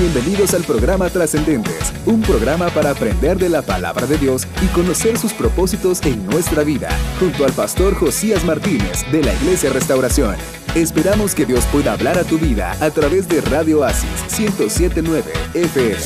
Bienvenidos al programa Trascendentes, un programa para aprender de la palabra de Dios y conocer sus propósitos en nuestra vida, junto al pastor Josías Martínez de la Iglesia Restauración. Esperamos que Dios pueda hablar a tu vida a través de Radio Asis 1079 FM.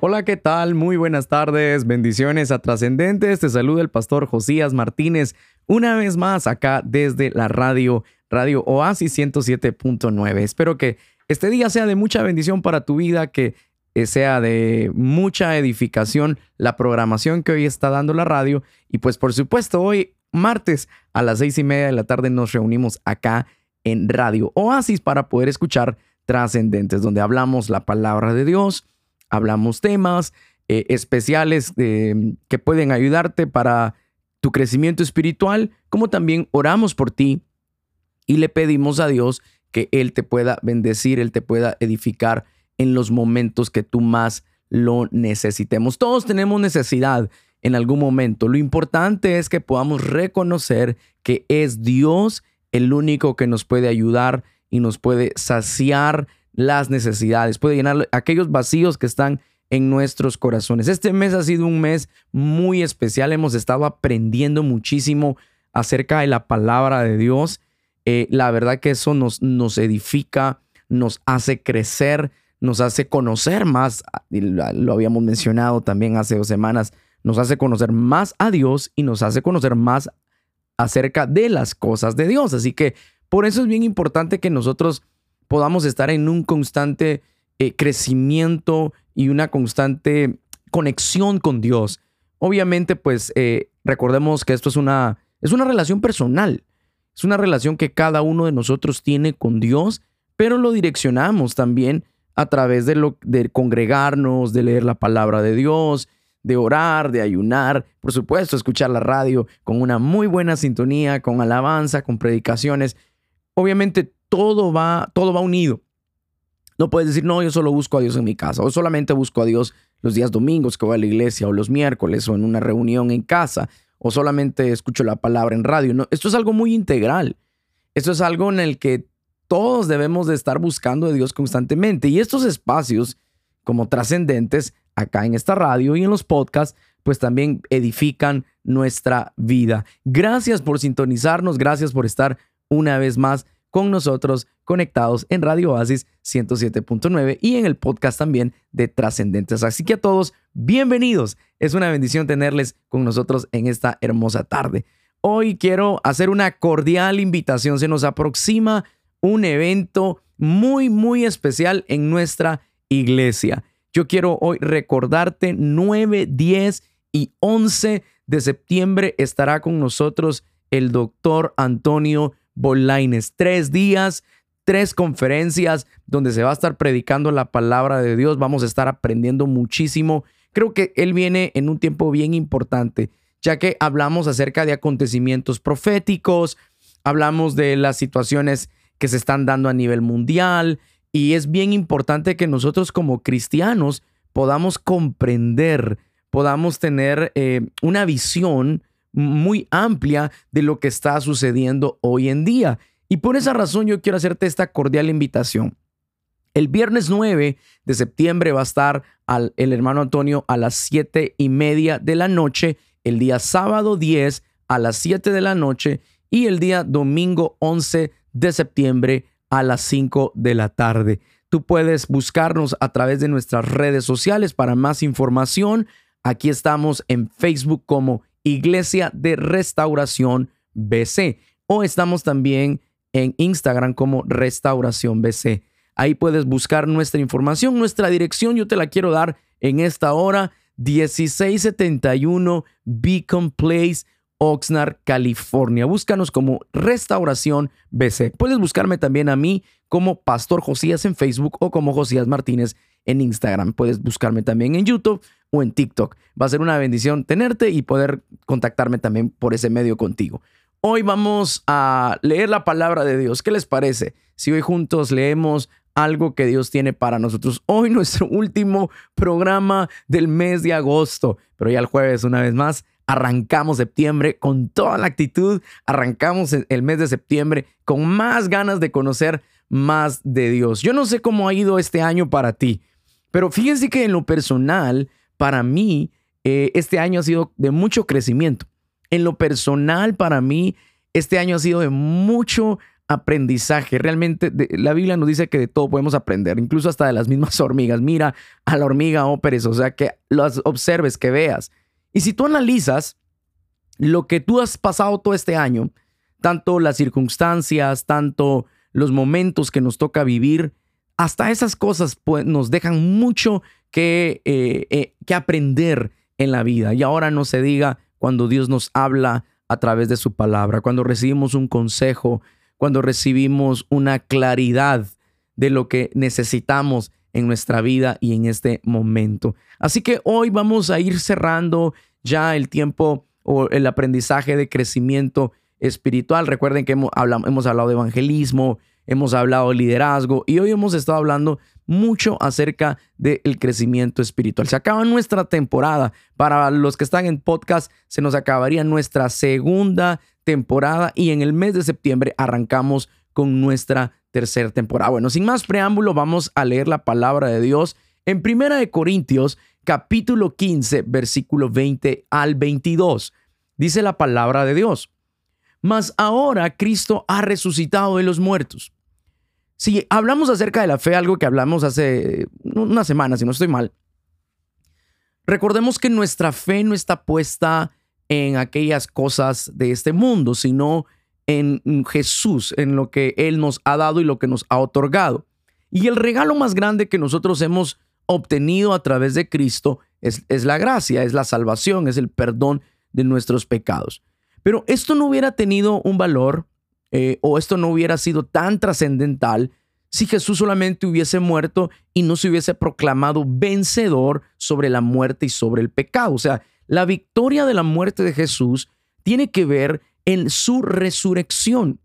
Hola, ¿qué tal? Muy buenas tardes, bendiciones a trascendentes. Te saluda el pastor Josías Martínez una vez más acá desde la radio Radio Oasis 107.9. Espero que este día sea de mucha bendición para tu vida, que eh, sea de mucha edificación la programación que hoy está dando la radio. Y pues por supuesto, hoy martes a las seis y media de la tarde nos reunimos acá en Radio Oasis para poder escuchar trascendentes, donde hablamos la palabra de Dios, hablamos temas eh, especiales eh, que pueden ayudarte para tu crecimiento espiritual, como también oramos por ti y le pedimos a Dios que Él te pueda bendecir, Él te pueda edificar en los momentos que tú más lo necesitemos. Todos tenemos necesidad en algún momento. Lo importante es que podamos reconocer que es Dios el único que nos puede ayudar y nos puede saciar las necesidades, puede llenar aquellos vacíos que están en nuestros corazones. Este mes ha sido un mes muy especial, hemos estado aprendiendo muchísimo acerca de la palabra de Dios eh, la verdad que eso nos, nos edifica, nos hace crecer, nos hace conocer más, lo habíamos mencionado también hace dos semanas, nos hace conocer más a Dios y nos hace conocer más acerca de las cosas de Dios. Así que por eso es bien importante que nosotros podamos estar en un constante eh, crecimiento y una constante conexión con Dios. Obviamente, pues eh, recordemos que esto es una, es una relación personal. Es una relación que cada uno de nosotros tiene con Dios, pero lo direccionamos también a través de, lo, de congregarnos, de leer la palabra de Dios, de orar, de ayunar, por supuesto, escuchar la radio con una muy buena sintonía, con alabanza, con predicaciones. Obviamente todo va, todo va unido. No puedes decir, no, yo solo busco a Dios en mi casa, o solamente busco a Dios los días domingos que voy a la iglesia, o los miércoles, o en una reunión en casa, o solamente escucho la palabra en radio. Esto es algo muy integral. Esto es algo en el que todos debemos de estar buscando de Dios constantemente. Y estos espacios como trascendentes acá en esta radio y en los podcasts, pues también edifican nuestra vida. Gracias por sintonizarnos, gracias por estar una vez más con nosotros conectados en Radio Oasis 107.9 y en el podcast también de Trascendentes. Así que a todos, bienvenidos. Es una bendición tenerles con nosotros en esta hermosa tarde. Hoy quiero hacer una cordial invitación. Se nos aproxima un evento muy, muy especial en nuestra iglesia. Yo quiero hoy recordarte 9, 10 y 11 de septiembre estará con nosotros el doctor Antonio Bolaines. Tres días, tres conferencias donde se va a estar predicando la palabra de Dios. Vamos a estar aprendiendo muchísimo. Creo que él viene en un tiempo bien importante, ya que hablamos acerca de acontecimientos proféticos, hablamos de las situaciones que se están dando a nivel mundial y es bien importante que nosotros como cristianos podamos comprender, podamos tener eh, una visión muy amplia de lo que está sucediendo hoy en día. Y por esa razón yo quiero hacerte esta cordial invitación. El viernes 9 de septiembre va a estar al, el hermano Antonio a las 7 y media de la noche, el día sábado 10 a las 7 de la noche y el día domingo 11 de septiembre a las 5 de la tarde. Tú puedes buscarnos a través de nuestras redes sociales para más información. Aquí estamos en Facebook como Iglesia de Restauración BC. O estamos también en Instagram como Restauración BC. Ahí puedes buscar nuestra información, nuestra dirección. Yo te la quiero dar en esta hora. 1671 Beacon Place, Oxnard, California. Búscanos como Restauración BC. Puedes buscarme también a mí como Pastor Josías en Facebook o como Josías Martínez en Instagram. Puedes buscarme también en YouTube o en TikTok. Va a ser una bendición tenerte y poder contactarme también por ese medio contigo. Hoy vamos a leer la palabra de Dios. ¿Qué les parece? Si hoy juntos leemos algo que Dios tiene para nosotros. Hoy nuestro último programa del mes de agosto, pero ya el jueves una vez más arrancamos septiembre con toda la actitud, arrancamos el mes de septiembre con más ganas de conocer más de Dios. Yo no sé cómo ha ido este año para ti, pero fíjense que en lo personal, para mí, eh, este año ha sido de mucho crecimiento. En lo personal, para mí, este año ha sido de mucho aprendizaje. Realmente la Biblia nos dice que de todo podemos aprender, incluso hasta de las mismas hormigas. Mira a la hormiga óperes, o sea, que las observes, que veas. Y si tú analizas lo que tú has pasado todo este año, tanto las circunstancias, tanto los momentos que nos toca vivir, hasta esas cosas pues, nos dejan mucho que, eh, eh, que aprender en la vida. Y ahora no se diga cuando Dios nos habla a través de su palabra, cuando recibimos un consejo, cuando recibimos una claridad de lo que necesitamos en nuestra vida y en este momento. Así que hoy vamos a ir cerrando ya el tiempo o el aprendizaje de crecimiento espiritual. Recuerden que hemos hablado, hemos hablado de evangelismo, hemos hablado de liderazgo y hoy hemos estado hablando mucho acerca del crecimiento espiritual. Se acaba nuestra temporada. Para los que están en podcast, se nos acabaría nuestra segunda temporada y en el mes de septiembre arrancamos con nuestra tercera temporada. Bueno, sin más preámbulo, vamos a leer la palabra de Dios en Primera de Corintios, capítulo 15, versículo 20 al 22. Dice la palabra de Dios. Mas ahora Cristo ha resucitado de los muertos. Si hablamos acerca de la fe, algo que hablamos hace una semana, si no estoy mal, recordemos que nuestra fe no está puesta en aquellas cosas de este mundo, sino en Jesús, en lo que Él nos ha dado y lo que nos ha otorgado. Y el regalo más grande que nosotros hemos obtenido a través de Cristo es, es la gracia, es la salvación, es el perdón de nuestros pecados. Pero esto no hubiera tenido un valor eh, o esto no hubiera sido tan trascendental si Jesús solamente hubiese muerto y no se hubiese proclamado vencedor sobre la muerte y sobre el pecado. O sea, la victoria de la muerte de Jesús tiene que ver en su resurrección.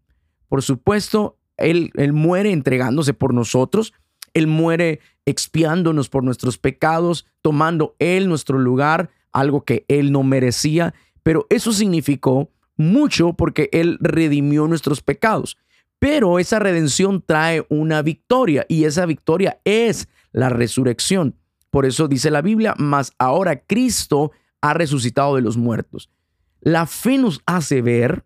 Por supuesto, él, él muere entregándose por nosotros, Él muere expiándonos por nuestros pecados, tomando Él nuestro lugar, algo que Él no merecía, pero eso significó mucho porque Él redimió nuestros pecados. Pero esa redención trae una victoria y esa victoria es la resurrección. Por eso dice la Biblia, mas ahora Cristo ha resucitado de los muertos. La fe nos hace ver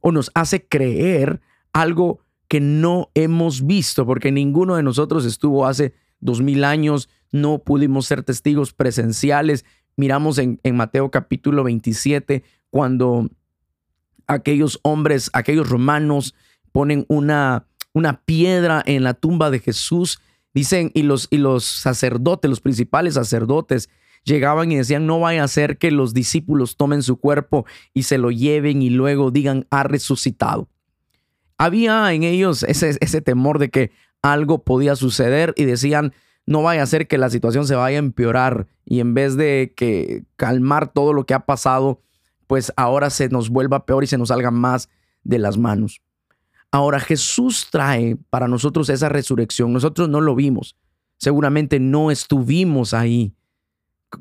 o nos hace creer algo que no hemos visto, porque ninguno de nosotros estuvo hace dos mil años, no pudimos ser testigos presenciales. Miramos en, en Mateo capítulo 27, cuando aquellos hombres, aquellos romanos ponen una, una piedra en la tumba de Jesús. Dicen, y los, y los sacerdotes, los principales sacerdotes, llegaban y decían, no vaya a ser que los discípulos tomen su cuerpo y se lo lleven y luego digan, ha resucitado. Había en ellos ese, ese temor de que algo podía suceder y decían, no vaya a ser que la situación se vaya a empeorar y en vez de que calmar todo lo que ha pasado, pues ahora se nos vuelva peor y se nos salga más de las manos. Ahora Jesús trae para nosotros esa resurrección. Nosotros no lo vimos. Seguramente no estuvimos ahí.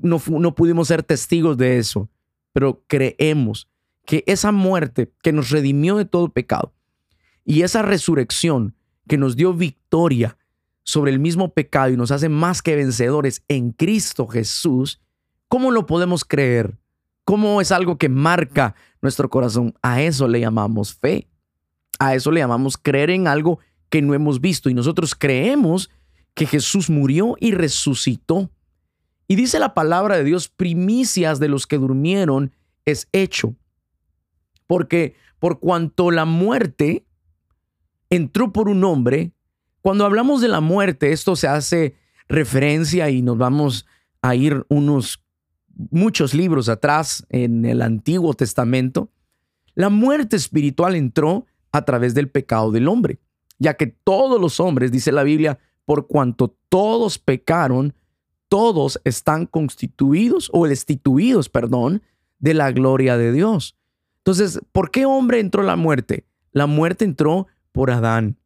No, no pudimos ser testigos de eso. Pero creemos que esa muerte que nos redimió de todo pecado y esa resurrección que nos dio victoria sobre el mismo pecado y nos hace más que vencedores en Cristo Jesús, ¿cómo lo podemos creer? ¿Cómo es algo que marca nuestro corazón? A eso le llamamos fe. A eso le llamamos creer en algo que no hemos visto. Y nosotros creemos que Jesús murió y resucitó. Y dice la palabra de Dios, primicias de los que durmieron es hecho. Porque por cuanto la muerte entró por un hombre, cuando hablamos de la muerte, esto se hace referencia y nos vamos a ir unos muchos libros atrás en el Antiguo Testamento, la muerte espiritual entró a través del pecado del hombre, ya que todos los hombres, dice la Biblia, por cuanto todos pecaron, todos están constituidos o destituidos, perdón, de la gloria de Dios. Entonces, ¿por qué hombre entró la muerte? La muerte entró por Adán,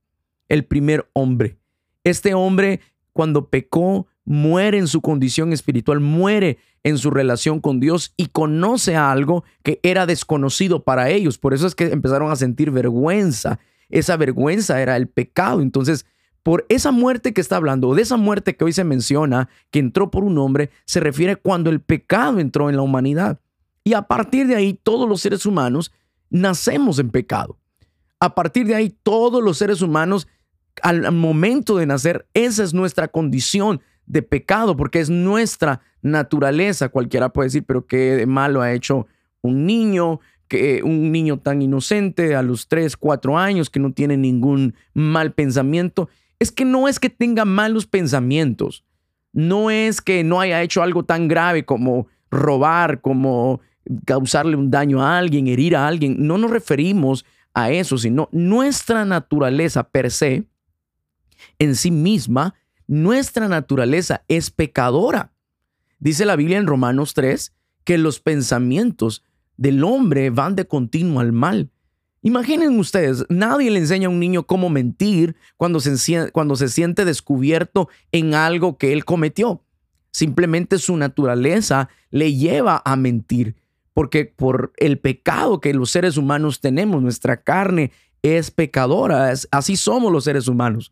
el primer hombre. Este hombre, cuando pecó, muere en su condición espiritual, muere en su relación con Dios y conoce algo que era desconocido para ellos. Por eso es que empezaron a sentir vergüenza esa vergüenza era el pecado. Entonces, por esa muerte que está hablando, o de esa muerte que hoy se menciona, que entró por un hombre, se refiere cuando el pecado entró en la humanidad. Y a partir de ahí, todos los seres humanos nacemos en pecado. A partir de ahí, todos los seres humanos, al momento de nacer, esa es nuestra condición de pecado, porque es nuestra naturaleza. Cualquiera puede decir, pero qué malo ha hecho un niño, que un niño tan inocente a los 3, 4 años que no tiene ningún mal pensamiento es que no es que tenga malos pensamientos, no es que no haya hecho algo tan grave como robar, como causarle un daño a alguien, herir a alguien, no nos referimos a eso, sino nuestra naturaleza per se, en sí misma, nuestra naturaleza es pecadora. Dice la Biblia en Romanos 3 que los pensamientos del hombre van de continuo al mal. Imaginen ustedes, nadie le enseña a un niño cómo mentir cuando se, cuando se siente descubierto en algo que él cometió. Simplemente su naturaleza le lleva a mentir, porque por el pecado que los seres humanos tenemos, nuestra carne es pecadora, así somos los seres humanos.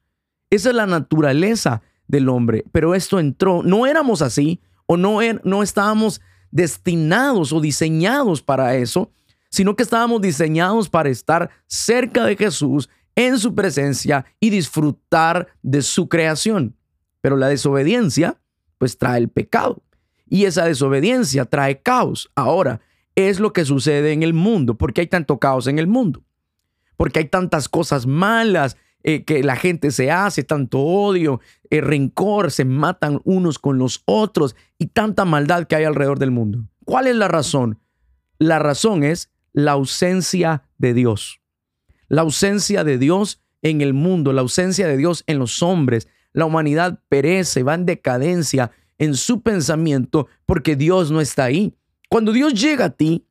Esa es la naturaleza del hombre, pero esto entró, no éramos así o no, er, no estábamos destinados o diseñados para eso, sino que estábamos diseñados para estar cerca de Jesús, en su presencia y disfrutar de su creación. Pero la desobediencia, pues trae el pecado. Y esa desobediencia trae caos. Ahora, es lo que sucede en el mundo. ¿Por qué hay tanto caos en el mundo? Porque hay tantas cosas malas eh, que la gente se hace, tanto odio, eh, rencor, se matan unos con los otros y tanta maldad que hay alrededor del mundo. ¿Cuál es la razón? La razón es la ausencia de Dios. La ausencia de Dios en el mundo, la ausencia de Dios en los hombres. La humanidad perece, va en decadencia en su pensamiento porque Dios no está ahí. Cuando Dios llega a ti,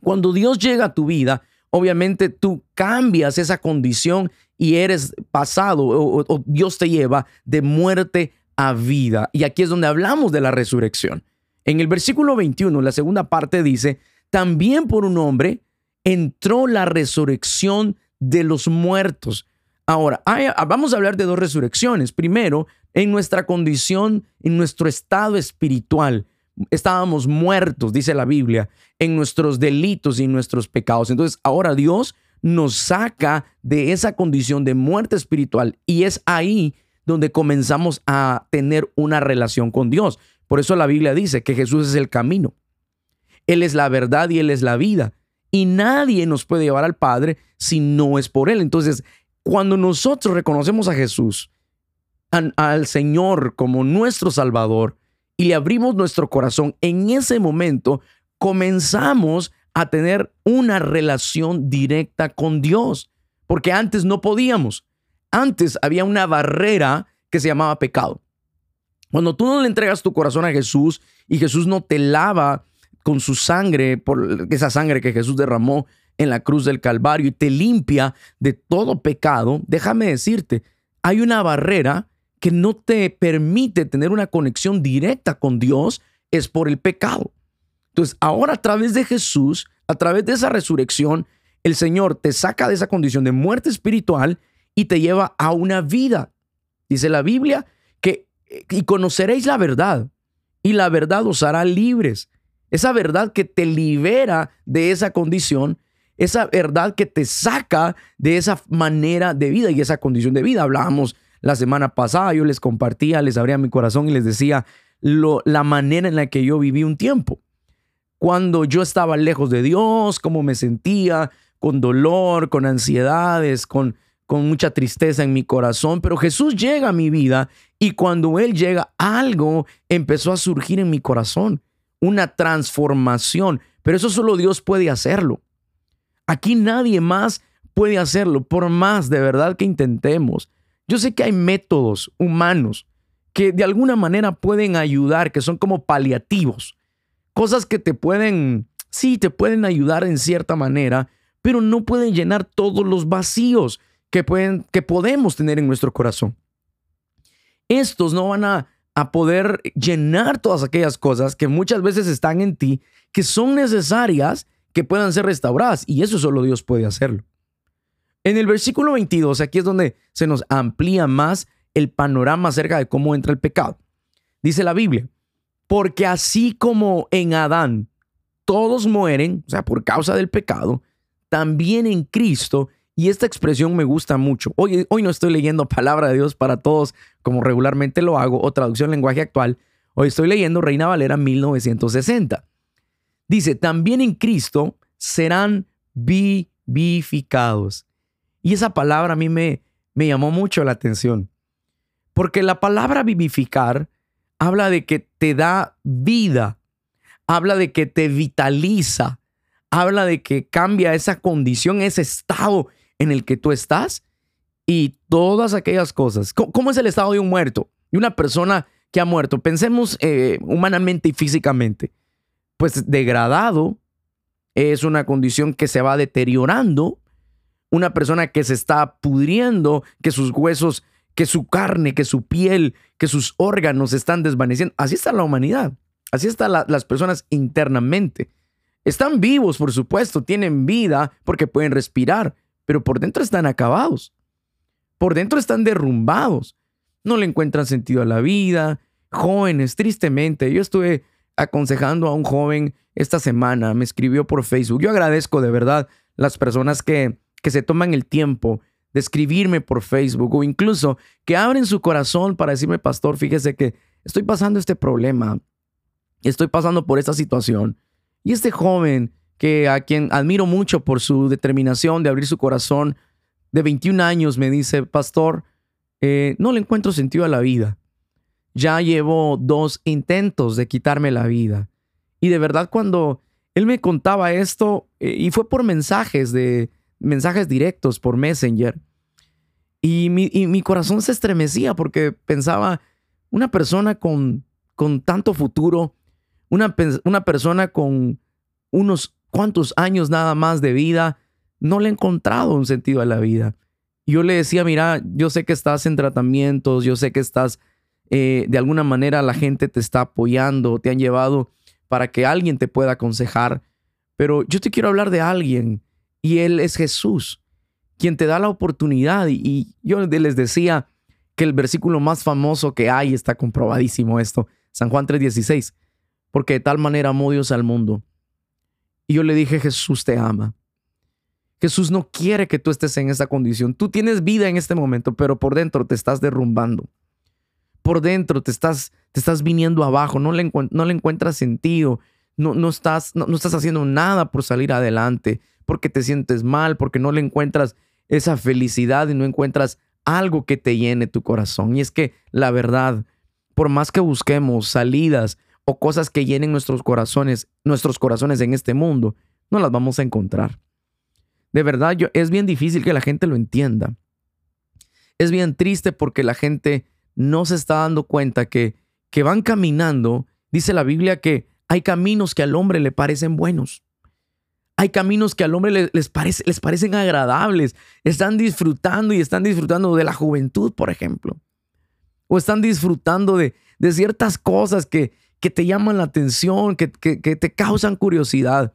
cuando Dios llega a tu vida, obviamente tú cambias esa condición y eres pasado o, Dios te lleva de muerte a vida. Y aquí es donde hablamos de la resurrección. En el versículo 21, la segunda parte dice, también por un hombre entró la resurrección de los muertos. Ahora, vamos a hablar de dos resurrecciones. Primero, en nuestra condición, en nuestro estado espiritual. Estábamos muertos, dice la Biblia, en nuestros delitos y nuestros pecados. Entonces, ahora Dios nos saca de esa condición de muerte espiritual y es ahí donde comenzamos a tener una relación con Dios. Por eso la Biblia dice que Jesús es el camino, él es la verdad y Él es la vida. Y nadie nos puede llevar al Padre si no es por Él. Entonces, cuando nosotros reconocemos a Jesús, al Señor como nuestro Salvador, y le abrimos nuestro corazón, en ese momento comenzamos a tener una relación directa con Dios, porque antes no podíamos. Antes había una barrera que se llamaba pecado. Cuando tú no le entregas tu corazón a Jesús y Jesús no te lava con su sangre, esa sangre que Jesús derramó en la cruz del Calvario y te limpia de todo pecado, déjame decirte, hay una barrera que no te permite tener una conexión directa con Dios, es por el pecado. Entonces, ahora a través de Jesús, a través de esa resurrección, el Señor te saca de esa condición de muerte espiritual y te lleva a una vida. Dice la Biblia que y conoceréis la verdad y la verdad os hará libres. Esa verdad que te libera de esa condición, esa verdad que te saca de esa manera de vida y esa condición de vida. Hablábamos la semana pasada, yo les compartía, les abría mi corazón y les decía lo, la manera en la que yo viví un tiempo. Cuando yo estaba lejos de Dios, cómo me sentía, con dolor, con ansiedades, con, con mucha tristeza en mi corazón, pero Jesús llega a mi vida y cuando Él llega, algo empezó a surgir en mi corazón una transformación, pero eso solo Dios puede hacerlo. Aquí nadie más puede hacerlo, por más de verdad que intentemos. Yo sé que hay métodos humanos que de alguna manera pueden ayudar, que son como paliativos, cosas que te pueden, sí, te pueden ayudar en cierta manera, pero no pueden llenar todos los vacíos que, pueden, que podemos tener en nuestro corazón. Estos no van a a poder llenar todas aquellas cosas que muchas veces están en ti, que son necesarias que puedan ser restauradas. Y eso solo Dios puede hacerlo. En el versículo 22, aquí es donde se nos amplía más el panorama acerca de cómo entra el pecado. Dice la Biblia, porque así como en Adán todos mueren, o sea, por causa del pecado, también en Cristo, y esta expresión me gusta mucho. Hoy, hoy no estoy leyendo palabra de Dios para todos como regularmente lo hago o traducción lenguaje actual. Hoy estoy leyendo Reina Valera 1960. Dice, también en Cristo serán vivificados. Y esa palabra a mí me, me llamó mucho la atención. Porque la palabra vivificar habla de que te da vida, habla de que te vitaliza, habla de que cambia esa condición, ese estado en el que tú estás y todas aquellas cosas. ¿Cómo, es el estado de un muerto? De una persona que ha muerto. Pensemos eh, humanamente y físicamente. Pues degradado es una condición que se va deteriorando. Una persona que se está pudriendo, que sus huesos que su carne, que su piel, que sus órganos están desvaneciendo. Así está la humanidad. Así están las personas internamente. Están vivos, por supuesto, tienen vida porque pueden respirar, pero por dentro están acabados. Por dentro están derrumbados. No le encuentran sentido a la vida. Jóvenes, tristemente. Yo estuve aconsejando a un joven esta semana, me escribió por Facebook. Yo agradezco de verdad las personas que, que se toman el tiempo de escribirme por Facebook o incluso que abren su corazón para decirme, pastor, fíjese que estoy pasando este problema, estoy pasando por esta situación. Y este joven que a quien admiro mucho por su determinación de abrir su corazón, de 21 años, me dice, pastor, eh, no le encuentro sentido a la vida. Ya llevo dos intentos de quitarme la vida. Y de verdad cuando él me contaba esto, eh, y fue por mensajes de, mensajes directos por Messenger. Y mi, corazón se estremecía porque pensaba, una persona con, con tanto futuro, una, una persona con unos cuantos años nada más de vida, no le ha encontrado un sentido a la vida. Yo le decía, mira, yo sé que estás en tratamientos, yo sé que estás, eh, de alguna manera la gente te está apoyando, te han llevado para que alguien te pueda aconsejar, pero yo te quiero hablar de alguien y Él es Jesús, quien te da la oportunidad. Y, yo les decía que el versículo más famoso que hay está comprobadísimo esto, San Juan 3:16, porque de tal manera amó Dios al mundo. Y yo le dije, Jesús te ama. Jesús no quiere que tú estés en esa condición. Tú tienes vida en este momento, pero por dentro te estás derrumbando. Por dentro te estás, te estás viniendo abajo, no le, encuentras sentido, no, no, estás, no estás haciendo nada por salir adelante porque te sientes mal, porque no le encuentras esa felicidad y no encuentras algo que te llene tu corazón. Y es que la verdad, por más que busquemos salidas o cosas que llenen nuestros corazones, nuestros corazones en este mundo, no las vamos a encontrar. De verdad, yo, es bien difícil que la gente lo entienda. Es bien triste porque la gente no se está dando cuenta que, que van caminando. Dice la Biblia que hay caminos que al hombre le parecen buenos. Hay caminos que al hombre les, parece, les parecen agradables. Están disfrutando y están disfrutando de la juventud, por ejemplo. O están disfrutando de, ciertas cosas que, te llaman la atención, que, te causan curiosidad.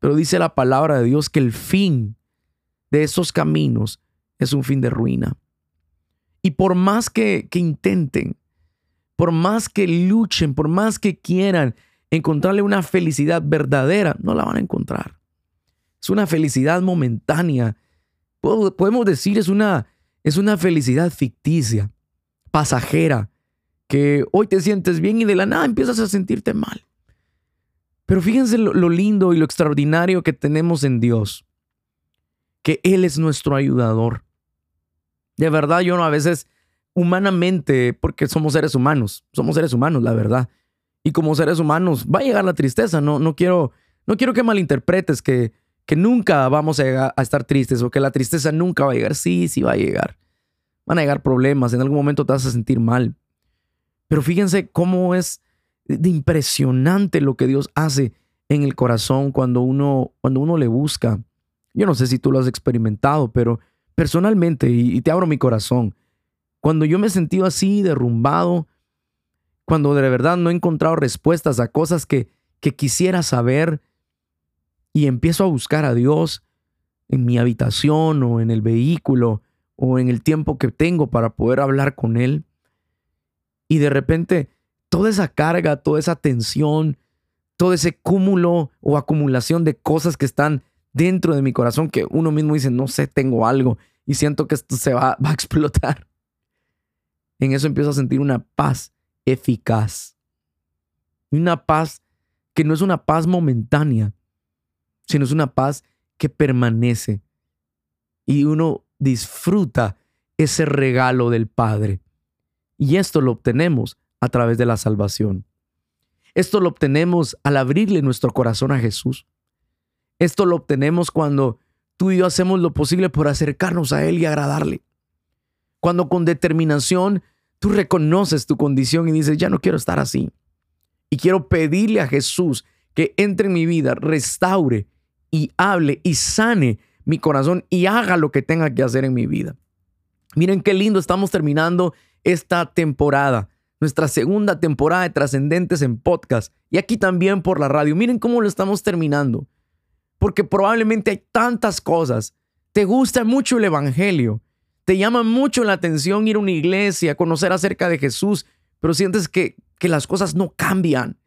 Pero dice la palabra de Dios que el fin de esos caminos es un fin de ruina. Y por más que, intenten, por más que luchen, por más que quieran encontrarle una felicidad verdadera, no la van a encontrar. Es una felicidad momentánea. Podemos decir es una, es una felicidad ficticia, pasajera, que hoy te sientes bien y de la nada empiezas a sentirte mal. Pero fíjense lo, lindo y lo extraordinario que tenemos en Dios, que Él es nuestro ayudador. De verdad, yo no a veces humanamente, porque somos seres humanos, somos seres humanos, la verdad. Y como seres humanos va a llegar la tristeza, no, no, quiero, no quiero que malinterpretes que que nunca vamos a, estar tristes o que la tristeza nunca va a llegar. Sí, sí va a llegar. Van a llegar problemas, en algún momento te vas a sentir mal. Pero fíjense cómo es de impresionante lo que Dios hace en el corazón cuando uno, cuando uno le busca. Yo no sé si tú lo has experimentado, pero personalmente, y, te abro mi corazón, cuando yo me he sentido así, derrumbado, cuando de verdad no he encontrado respuestas a cosas que, que quisiera saber, y empiezo a buscar a Dios, en mi habitación o en el vehículo o en el tiempo que tengo para poder hablar con Él. Y de repente toda esa carga, toda esa tensión, todo ese cúmulo o acumulación de cosas que están dentro de mi corazón que uno mismo dice, no sé, tengo algo y siento que esto se va, va a explotar. En eso empiezo a sentir una paz eficaz. Una paz que no es una paz momentánea, sino es una paz que permanece. Y uno disfruta ese regalo del Padre. Y esto lo obtenemos a través de la salvación. Esto lo obtenemos al abrirle nuestro corazón a Jesús. Esto lo obtenemos cuando tú y yo hacemos lo posible por acercarnos a Él y agradarle. Cuando con determinación tú reconoces tu condición y dices, ya no quiero estar así. Y quiero pedirle a Jesús que entre en mi vida, restaure y hable y sane mi corazón y haga lo que tenga que hacer en mi vida. Miren qué lindo, estamos terminando esta temporada, nuestra segunda temporada de Trascendentes en podcast y aquí también por la radio. Miren cómo lo estamos terminando, porque probablemente hay tantas cosas. Te gusta mucho el Evangelio, te llama mucho la atención ir a una iglesia, conocer acerca de Jesús, pero sientes que, que las cosas no cambian.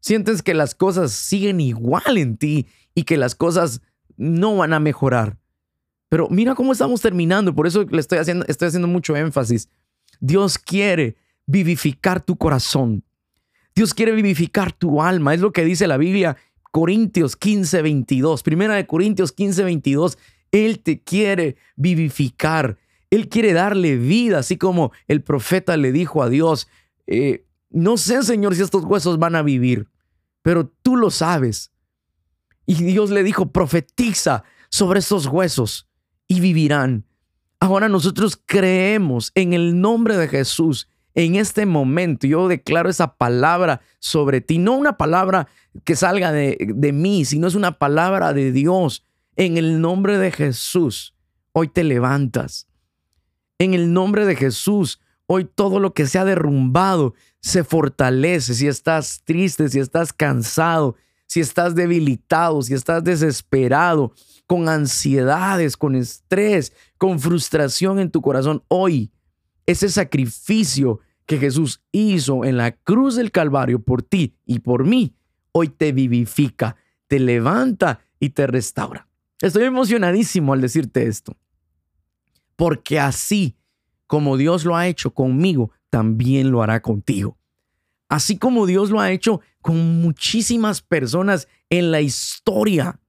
Sientes que las cosas siguen igual en ti y que las cosas no van a mejorar. Pero mira cómo estamos terminando, por eso le estoy haciendo, estoy haciendo mucho énfasis. Dios quiere vivificar tu corazón. Dios quiere vivificar tu alma. Es lo que dice la Biblia, Corintios 15, 22. Primera de Corintios 15, 22. Él te quiere vivificar. Él quiere darle vida, así como el profeta le dijo a Dios, eh, no sé, Señor, si estos huesos van a vivir, pero tú lo sabes. Y Dios le dijo, profetiza sobre estos huesos y vivirán. Ahora nosotros creemos en el nombre de Jesús. En este momento yo declaro esa palabra sobre ti, no una palabra que salga de, de mí, sino es una palabra de Dios. En el nombre de Jesús, hoy te levantas. En el nombre de Jesús, hoy todo lo que se ha derrumbado se fortalece. Si estás triste, si estás cansado, si estás debilitado, si estás desesperado, con ansiedades, con estrés, con frustración en tu corazón, hoy ese sacrificio que Jesús hizo en la cruz del Calvario por ti y por mí, hoy te vivifica, te levanta y te restaura. Estoy emocionadísimo al decirte esto, porque así como Dios lo ha hecho conmigo, también lo hará contigo. Así como Dios lo ha hecho con muchísimas personas en la historia,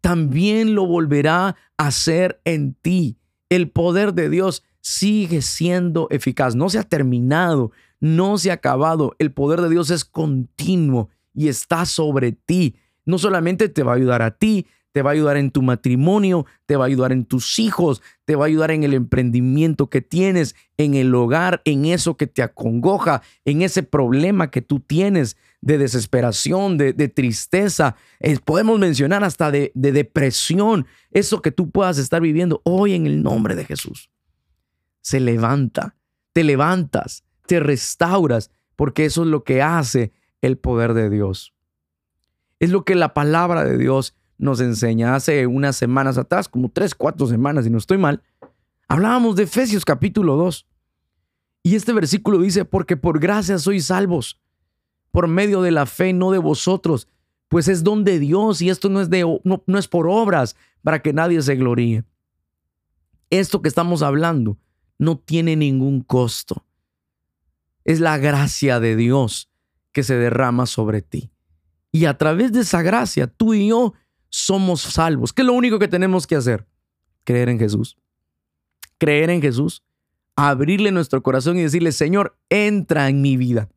también lo volverá a hacer en ti. El poder de Dios sigue siendo eficaz, no se ha terminado, no se ha acabado. El poder de Dios es continuo y está sobre ti. No solamente te va a ayudar a ti, te va a ayudar en tu matrimonio, te va a ayudar en tus hijos, te va a ayudar en el emprendimiento que tienes, en el hogar, en eso que te acongoja, en ese problema que tú tienes de desesperación, de, tristeza. Eh, podemos mencionar hasta de, de depresión, eso que tú puedas estar viviendo hoy en el nombre de Jesús. Se levanta, te levantas, te restauras, porque eso es lo que hace el poder de Dios. Es lo que la palabra de Dios nos enseña hace unas semanas atrás, como tres, cuatro semanas, si no estoy mal, hablábamos de Efesios capítulo 2. Y este versículo dice, porque por gracia sois salvos, por medio de la fe, no de vosotros, pues es don de Dios y esto no es, de, no, no es por obras para que nadie se gloríe. Esto que estamos hablando no tiene ningún costo. Es la gracia de Dios que se derrama sobre ti. Y a través de esa gracia, tú y yo somos salvos. ¿Qué es lo único que tenemos que hacer? Creer en Jesús. Creer en Jesús, abrirle nuestro corazón y decirle, Señor, entra en mi vida.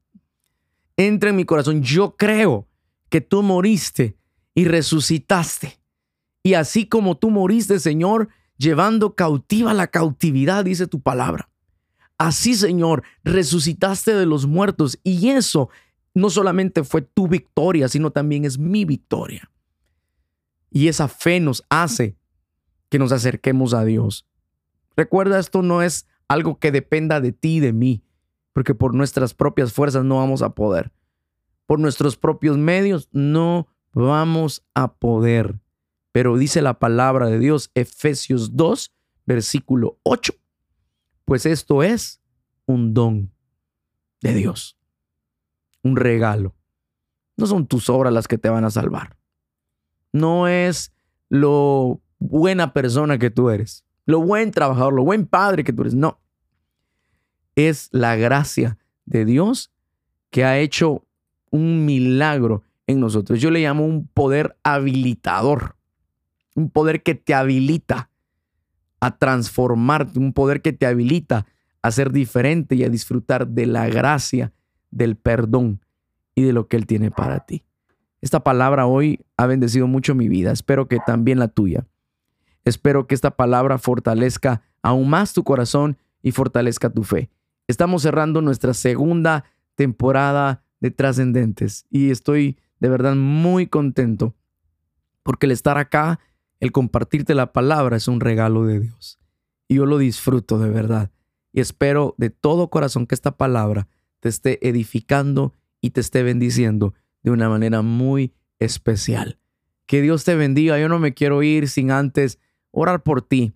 Entra en mi corazón. Yo creo que tú moriste y resucitaste. Y así como tú moriste, Señor, llevando cautiva la cautividad, dice tu palabra. Así, Señor, resucitaste de los muertos y eso no solamente fue tu victoria, sino también es mi victoria. Y esa fe nos hace que nos acerquemos a Dios. Recuerda, esto no es algo que dependa de ti y de mí, porque por nuestras propias fuerzas no vamos a poder. Por nuestros propios medios no vamos a poder. Pero dice la palabra de Dios, Efesios 2, versículo 8, pues esto es un don de Dios, un regalo. No son tus obras las que te van a salvar. No es lo buena persona que tú eres, lo buen trabajador, lo buen padre que tú eres. No. Es la gracia de Dios que ha hecho un milagro en nosotros. Yo le llamo un poder habilitador, un poder que te habilita a transformarte, un poder que te habilita a ser diferente y a disfrutar de la gracia, del perdón y de lo que Él tiene para ti. Esta palabra hoy ha bendecido mucho mi vida, espero que también la tuya. Espero que esta palabra fortalezca aún más tu corazón y fortalezca tu fe. Estamos cerrando nuestra segunda temporada de trascendentes y estoy de verdad muy contento porque el estar acá, el compartirte la palabra es un regalo de Dios. Y yo lo disfruto de verdad. Y espero de todo corazón que esta palabra te esté edificando y te esté bendiciendo de una manera muy especial. Que Dios te bendiga. Yo no me quiero ir sin antes orar por ti,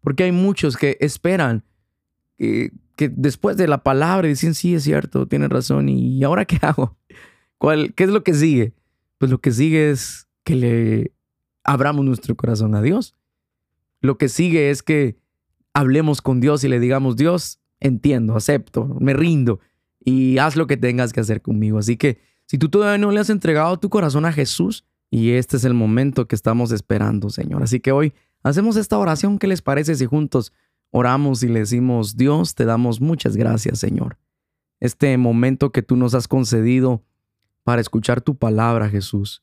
porque hay muchos que esperan que, después de la palabra dicen, sí, es cierto, tienes razón, ¿y ahora qué hago? ¿Cuál, ¿Qué es lo que sigue? Pues lo que sigue es que le abramos nuestro corazón a Dios. Lo que sigue es que hablemos con Dios y le digamos, Dios, entiendo, acepto, me rindo y haz lo que tengas que hacer conmigo. Así que si tú todavía no le has entregado tu corazón a Jesús, y este es el momento que estamos esperando, Señor. Así que hoy hacemos esta oración. ¿Qué les parece si juntos oramos y le decimos, Dios, te damos muchas gracias, Señor? Este momento que tú nos has concedido para escuchar tu palabra, Jesús.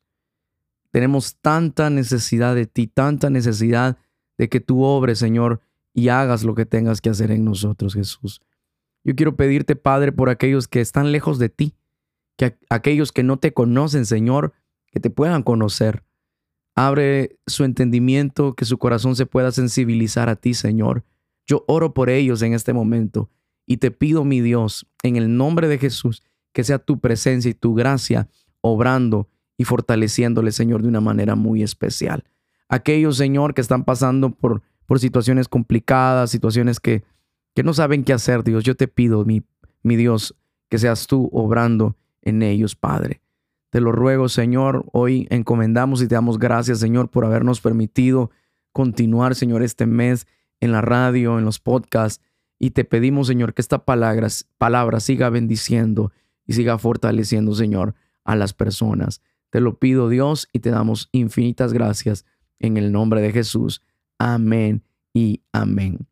Tenemos tanta necesidad de ti, tanta necesidad de que tú obres, Señor, y hagas lo que tengas que hacer en nosotros, Jesús. Yo quiero pedirte, Padre, por aquellos que están lejos de ti, que aquellos que no te conocen, Señor, que te puedan conocer. Abre su entendimiento, que su corazón se pueda sensibilizar a ti, Señor. Yo oro por ellos en este momento y te pido, mi Dios, en el nombre de Jesús, que sea tu presencia y tu gracia obrando y fortaleciéndole, Señor, de una manera muy especial. Aquellos, Señor, que están pasando por, por situaciones complicadas, situaciones que, que no saben qué hacer, Dios, yo te pido, mi, mi Dios, que seas tú obrando en ellos, Padre. Te lo ruego, Señor, hoy encomendamos y te damos gracias, Señor, por habernos permitido continuar, Señor, este mes en la radio, en los podcasts. Y te pedimos, Señor, que esta palabra, siga bendiciendo y siga fortaleciendo, Señor, a las personas. Te lo pido, Dios, y te damos infinitas gracias en el nombre de Jesús. Amén y amén.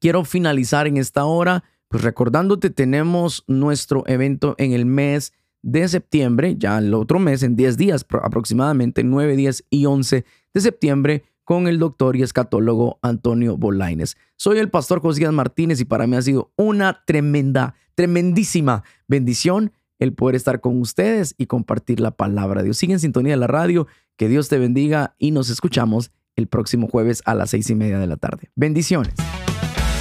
Quiero finalizar en esta hora, pues recordándote, tenemos nuestro evento en el mes de septiembre, ya el otro mes, en 10 días aproximadamente, 9, 10 y 11 de septiembre, con el doctor y escatólogo Antonio Bolaines. Soy el pastor Josías Martínez y para mí ha sido una tremenda, tremendísima bendición el poder estar con ustedes y compartir la palabra de Dios. Sigue en sintonía de la radio, que Dios te bendiga y nos escuchamos el próximo jueves a las seis y media de la tarde. Bendiciones.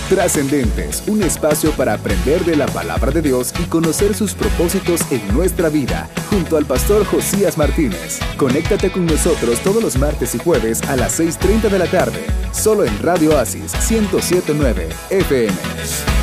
Trascendentes, un espacio para aprender de la palabra de Dios y conocer sus propósitos en nuestra vida, junto al pastor Josías Martínez. Conéctate con nosotros todos los martes y jueves a las 6.30 de la tarde, solo en Radio Oasis 1079 FM.